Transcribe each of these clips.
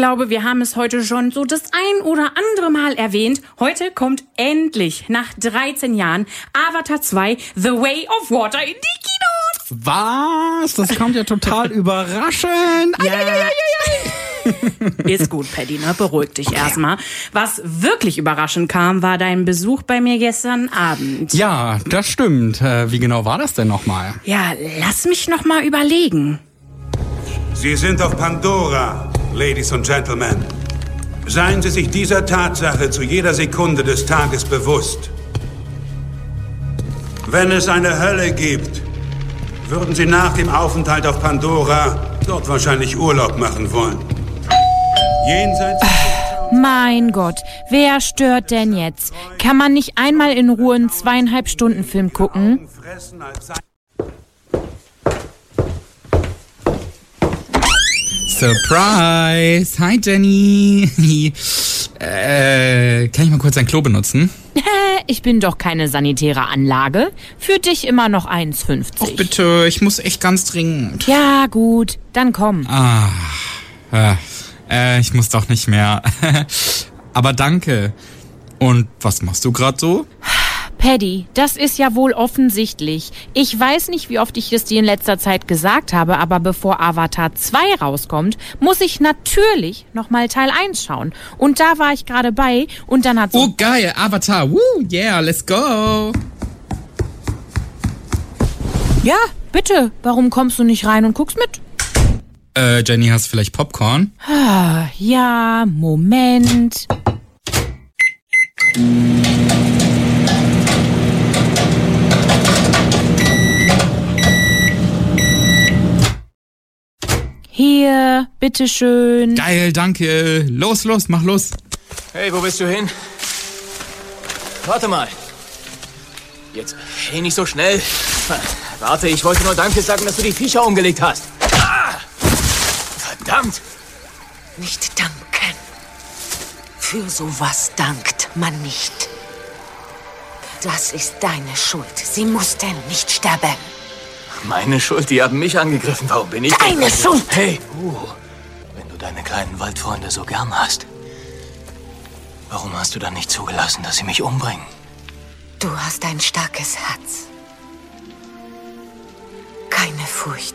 glaube, wir haben es heute schon so das ein oder andere Mal erwähnt. Heute kommt endlich nach 13 Jahren Avatar 2 The Way of Water in die Kinos. Was? Das kommt ja total überraschend. Ja. Ist gut, Paddy, ne? Beruhig dich erstmal. Was wirklich überraschend kam, war dein Besuch bei mir gestern Abend. Ja, das stimmt. Äh, wie genau war das denn nochmal? Ja, lass mich noch mal überlegen. Sie sind auf Pandora, Ladies und Gentlemen. Seien Sie sich dieser Tatsache zu jeder Sekunde des Tages bewusst. Wenn es eine Hölle gibt, würden Sie nach dem Aufenthalt auf Pandora dort wahrscheinlich Urlaub machen wollen. Jenseits. Mein Gott, wer stört denn jetzt? Kann man nicht einmal in Ruhe einen zweieinhalb Stunden Film gucken? Surprise! Hi Jenny! äh, kann ich mal kurz dein Klo benutzen? Ich bin doch keine sanitäre Anlage. Für dich immer noch 1,50. Och bitte, ich muss echt ganz dringend. Ja, gut, dann komm. Ah, äh, äh, ich muss doch nicht mehr. Aber danke. Und was machst du gerade so? Paddy, das ist ja wohl offensichtlich. Ich weiß nicht, wie oft ich es dir in letzter Zeit gesagt habe, aber bevor Avatar 2 rauskommt, muss ich natürlich nochmal Teil 1 schauen. Und da war ich gerade bei und dann hat. Oh geil, Avatar. Woo, yeah, let's go. Ja, bitte, warum kommst du nicht rein und guckst mit? Äh, Jenny, hast du vielleicht Popcorn? Ah, ja, Moment. Hier, bitteschön. Geil, danke. Los, los, mach los. Hey, wo bist du hin? Warte mal. Jetzt, hey, nicht so schnell. Warte, ich wollte nur Danke sagen, dass du die Viecher umgelegt hast. Ah! Verdammt! Nicht danken. Für sowas dankt man nicht. Das ist deine Schuld. Sie mussten nicht sterben. Meine Schuld, die haben mich angegriffen. Warum bin ich... Deine Schuld! Hey, uh, wenn du deine kleinen Waldfreunde so gern hast, warum hast du dann nicht zugelassen, dass sie mich umbringen? Du hast ein starkes Herz. Keine Furcht.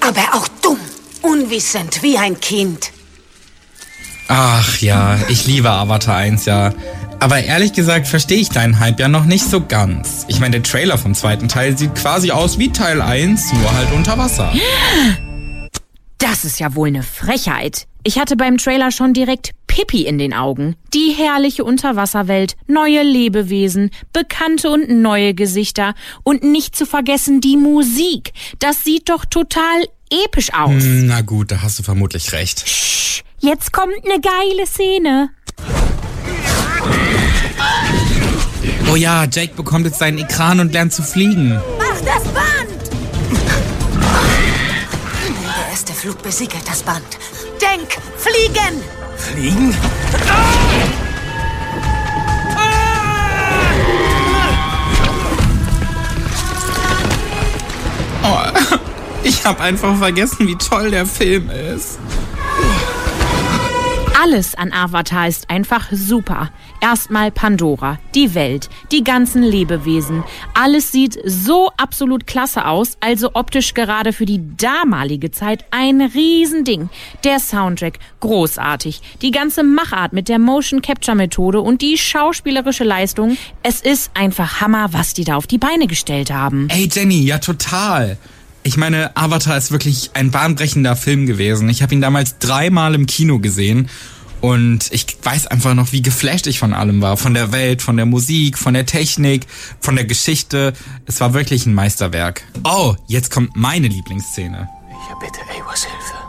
Aber auch dumm, unwissend wie ein Kind. Ach ja, ich liebe Avatar 1 ja. Aber ehrlich gesagt verstehe ich deinen Hype ja noch nicht so ganz. Ich meine, der Trailer vom zweiten Teil sieht quasi aus wie Teil 1, nur halt unter Wasser. Das ist ja wohl eine Frechheit. Ich hatte beim Trailer schon direkt Pippi in den Augen. Die herrliche Unterwasserwelt, neue Lebewesen, bekannte und neue Gesichter und nicht zu vergessen die Musik. Das sieht doch total episch aus. Hm, Na gut, da hast du vermutlich recht. Jetzt kommt eine geile Szene. Oh ja, Jake bekommt jetzt seinen Ekran und lernt zu fliegen. Mach das Band! Der erste Flug besiegelt das Band. Denk, fliegen! Fliegen? Oh, ich habe einfach vergessen, wie toll der Film ist. Alles an Avatar ist einfach super. Erstmal Pandora, die Welt, die ganzen Lebewesen. Alles sieht so absolut klasse aus, also optisch gerade für die damalige Zeit ein Riesending. Der Soundtrack, großartig. Die ganze Machart mit der Motion Capture Methode und die schauspielerische Leistung. Es ist einfach Hammer, was die da auf die Beine gestellt haben. Ey Jenny, ja total. Ich meine, Avatar ist wirklich ein bahnbrechender Film gewesen. Ich habe ihn damals dreimal im Kino gesehen und ich weiß einfach noch, wie geflasht ich von allem war. Von der Welt, von der Musik, von der Technik, von der Geschichte. Es war wirklich ein Meisterwerk. Oh, jetzt kommt meine Lieblingsszene. Ich erbitte Awas Hilfe.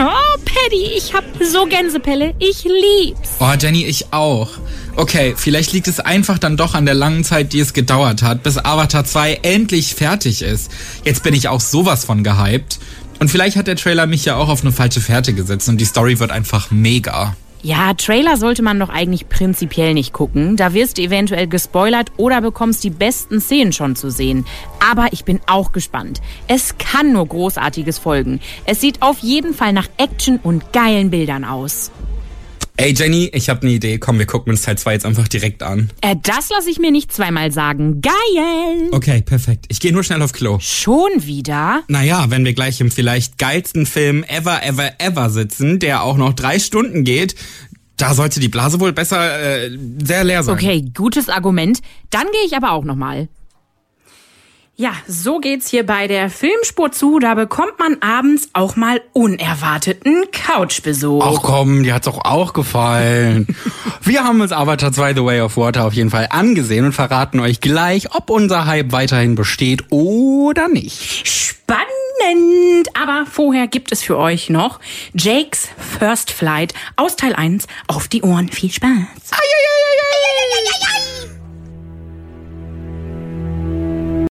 Oh, Paddy, ich hab so Gänsepelle. Ich lieb's. Oh, Jenny, ich auch. Okay, vielleicht liegt es einfach dann doch an der langen Zeit, die es gedauert hat, bis Avatar 2 endlich fertig ist. Jetzt bin ich auch sowas von gehypt. Und vielleicht hat der Trailer mich ja auch auf eine falsche Fährte gesetzt und die Story wird einfach mega. Ja, Trailer sollte man doch eigentlich prinzipiell nicht gucken. Da wirst du eventuell gespoilert oder bekommst die besten Szenen schon zu sehen. Aber ich bin auch gespannt. Es kann nur Großartiges folgen. Es sieht auf jeden Fall nach Action und geilen Bildern aus. Ey Jenny, ich habe eine Idee. Komm, wir gucken uns Teil 2 jetzt einfach direkt an. Äh, das lasse ich mir nicht zweimal sagen. Geil! Okay, perfekt. Ich gehe nur schnell auf Klo. Schon wieder? Naja, wenn wir gleich im vielleicht geilsten Film ever, ever, ever sitzen, der auch noch drei Stunden geht, da sollte die Blase wohl besser äh, sehr leer sein. Okay, gutes Argument. Dann gehe ich aber auch noch mal. Ja, so geht's hier bei der Filmspur zu. Da bekommt man abends auch mal unerwarteten Couchbesuch. Ach komm, die hat's doch auch gefallen. Wir haben uns Avatar 2 The Way of Water auf jeden Fall angesehen und verraten euch gleich, ob unser Hype weiterhin besteht oder nicht. Spannend! Aber vorher gibt es für euch noch Jakes First Flight aus Teil 1 auf die Ohren. Viel Spaß. Ai, ai, ai.